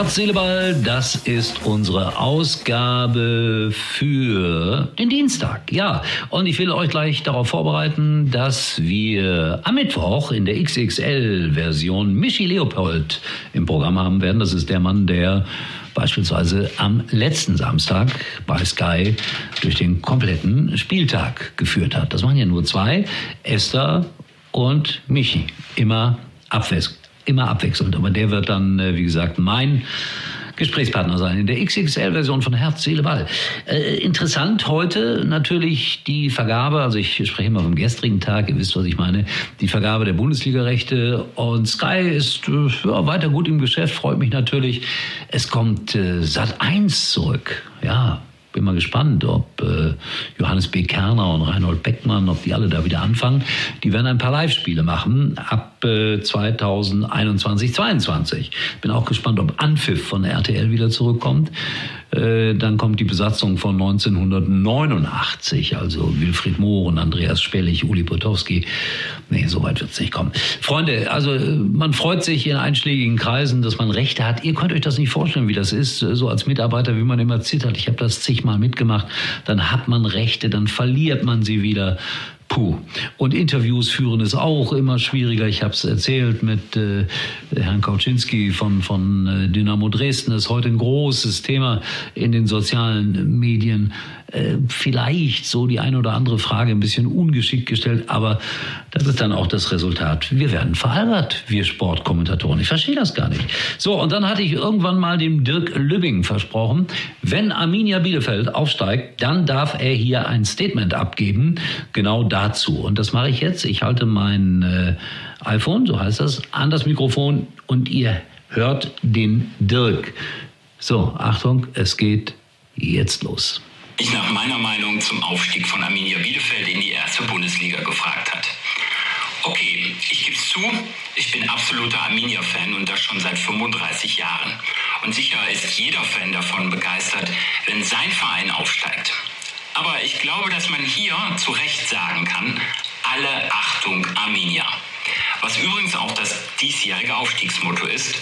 Herz, das ist unsere Ausgabe für den Dienstag. Ja, und ich will euch gleich darauf vorbereiten, dass wir am Mittwoch in der XXL-Version Michi Leopold im Programm haben werden. Das ist der Mann, der beispielsweise am letzten Samstag bei Sky durch den kompletten Spieltag geführt hat. Das waren ja nur zwei, Esther und Michi. Immer abwechselnd immer abwechselnd. Aber der wird dann, äh, wie gesagt, mein Gesprächspartner sein in der XXL-Version von Herz, Seele, Ball. Äh, interessant heute natürlich die Vergabe, also ich spreche immer vom gestrigen Tag, ihr wisst, was ich meine, die Vergabe der Bundesliga-Rechte und Sky ist äh, ja, weiter gut im Geschäft, freut mich natürlich. Es kommt äh, Sat 1 zurück, ja, bin mal gespannt, ob äh, Johannes B. Kerner und Reinhold Beckmann, ob die alle da wieder anfangen. Die werden ein paar Live-Spiele machen ab äh, 2021, 22. Bin auch gespannt, ob Anpfiff von RTL wieder zurückkommt. Äh, dann kommt die Besatzung von 1989, also Wilfried Mohren, Andreas Spellig, Uli Potowski. Nee, so weit wird es nicht kommen. Freunde, also man freut sich in einschlägigen Kreisen, dass man Rechte hat. Ihr könnt euch das nicht vorstellen, wie das ist, so als Mitarbeiter, wie man immer zittert. Ich habe das zigmal mitgemacht. Dann hat man Rechte, dann verliert man sie wieder. Puh. Und Interviews führen ist auch immer schwieriger. Ich habe es erzählt mit äh, Herrn Kauczynski von, von äh, Dynamo Dresden. Das ist heute ein großes Thema in den sozialen Medien. Äh, vielleicht so die eine oder andere Frage ein bisschen ungeschickt gestellt, aber das ist dann auch das Resultat. Wir werden veralbert, wir Sportkommentatoren. Ich verstehe das gar nicht. So, und dann hatte ich irgendwann mal dem Dirk Lübbing versprochen, wenn Arminia Bielefeld aufsteigt, dann darf er hier ein Statement abgeben, genau dazu. Und das mache ich jetzt. Ich halte mein äh, iPhone, so heißt das, an das Mikrofon und ihr hört den Dirk. So, Achtung, es geht jetzt los mich nach meiner Meinung zum Aufstieg von Arminia Bielefeld in die erste Bundesliga gefragt hat. Okay, ich gebe es zu, ich bin absoluter Arminia-Fan und das schon seit 35 Jahren. Und sicher ist jeder Fan davon begeistert, wenn sein Verein aufsteigt. Aber ich glaube, dass man hier zu Recht sagen kann, alle Achtung Arminia. Was übrigens auch das diesjährige Aufstiegsmotto ist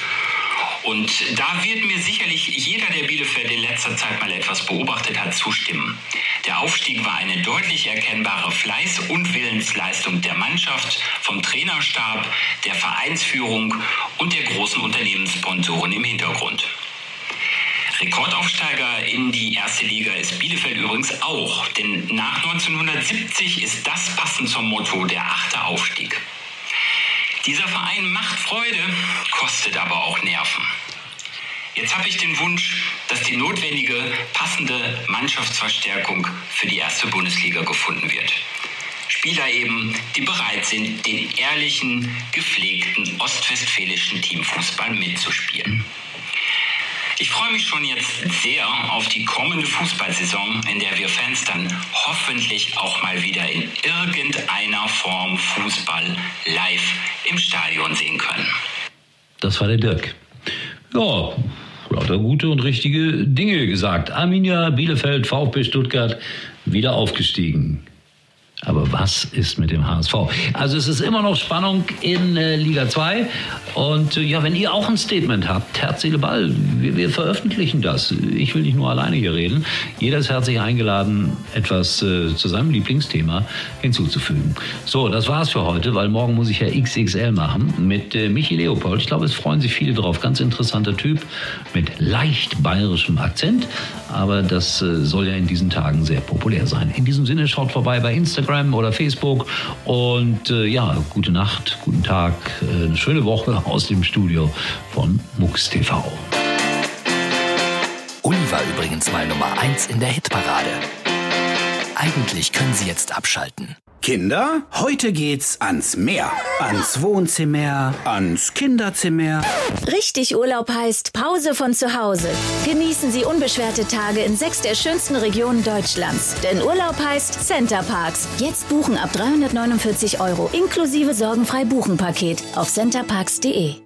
und da wird mir sicherlich jeder, der Bielefeld in letzter Zeit mal etwas beobachtet hat, zustimmen. Der Aufstieg war eine deutlich erkennbare Fleiß- und Willensleistung der Mannschaft, vom Trainerstab, der Vereinsführung und der großen Unternehmenssponsoren im Hintergrund. Rekordaufsteiger in die erste Liga ist Bielefeld übrigens auch, denn nach 1970 ist das passend zum Motto der achte Aufstieg. Dieser Verein macht Freude, kostet aber auch Nerven. Jetzt habe ich den Wunsch, dass die notwendige, passende Mannschaftsverstärkung für die erste Bundesliga gefunden wird. Spieler eben, die bereit sind, den ehrlichen, gepflegten ostwestfälischen Teamfußball mitzuspielen. Ich freue mich schon jetzt sehr auf die kommende Fußballsaison, in der wir Fans dann hoffentlich auch mal wieder in irgendeiner Form Fußball live im Stadion sehen können. Das war der Dirk. Ja, lauter gute und richtige Dinge gesagt. Arminia, Bielefeld, VfB Stuttgart wieder aufgestiegen. Aber was ist mit dem HSV? Also es ist immer noch Spannung in äh, Liga 2. Und äh, ja, wenn ihr auch ein Statement habt, Herz, Seele, Ball, wir, wir, veröffentlichen das. Ich will nicht nur alleine hier reden. Jeder ist herzlich eingeladen, etwas äh, zu seinem Lieblingsthema hinzuzufügen. So, das war's für heute, weil morgen muss ich ja XXL machen mit äh, Michi Leopold. Ich glaube, es freuen sich viele drauf. Ganz interessanter Typ mit leicht bayerischem Akzent. Aber das äh, soll ja in diesen Tagen sehr populär sein. In diesem Sinne, schaut vorbei bei Instagram oder Facebook. Und äh, ja, gute Nacht, guten Tag, äh, eine schöne Woche aus dem Studio von MUX TV. Uli war übrigens mal Nummer 1 in der Hitparade. Eigentlich können Sie jetzt abschalten. Kinder, heute geht's ans Meer. Ans Wohnzimmer, ans Kinderzimmer. Richtig Urlaub heißt Pause von zu Hause. Genießen Sie unbeschwerte Tage in sechs der schönsten Regionen Deutschlands. Denn Urlaub heißt Center Parks. Jetzt buchen ab 349 Euro inklusive sorgenfrei Buchenpaket auf centerparks.de.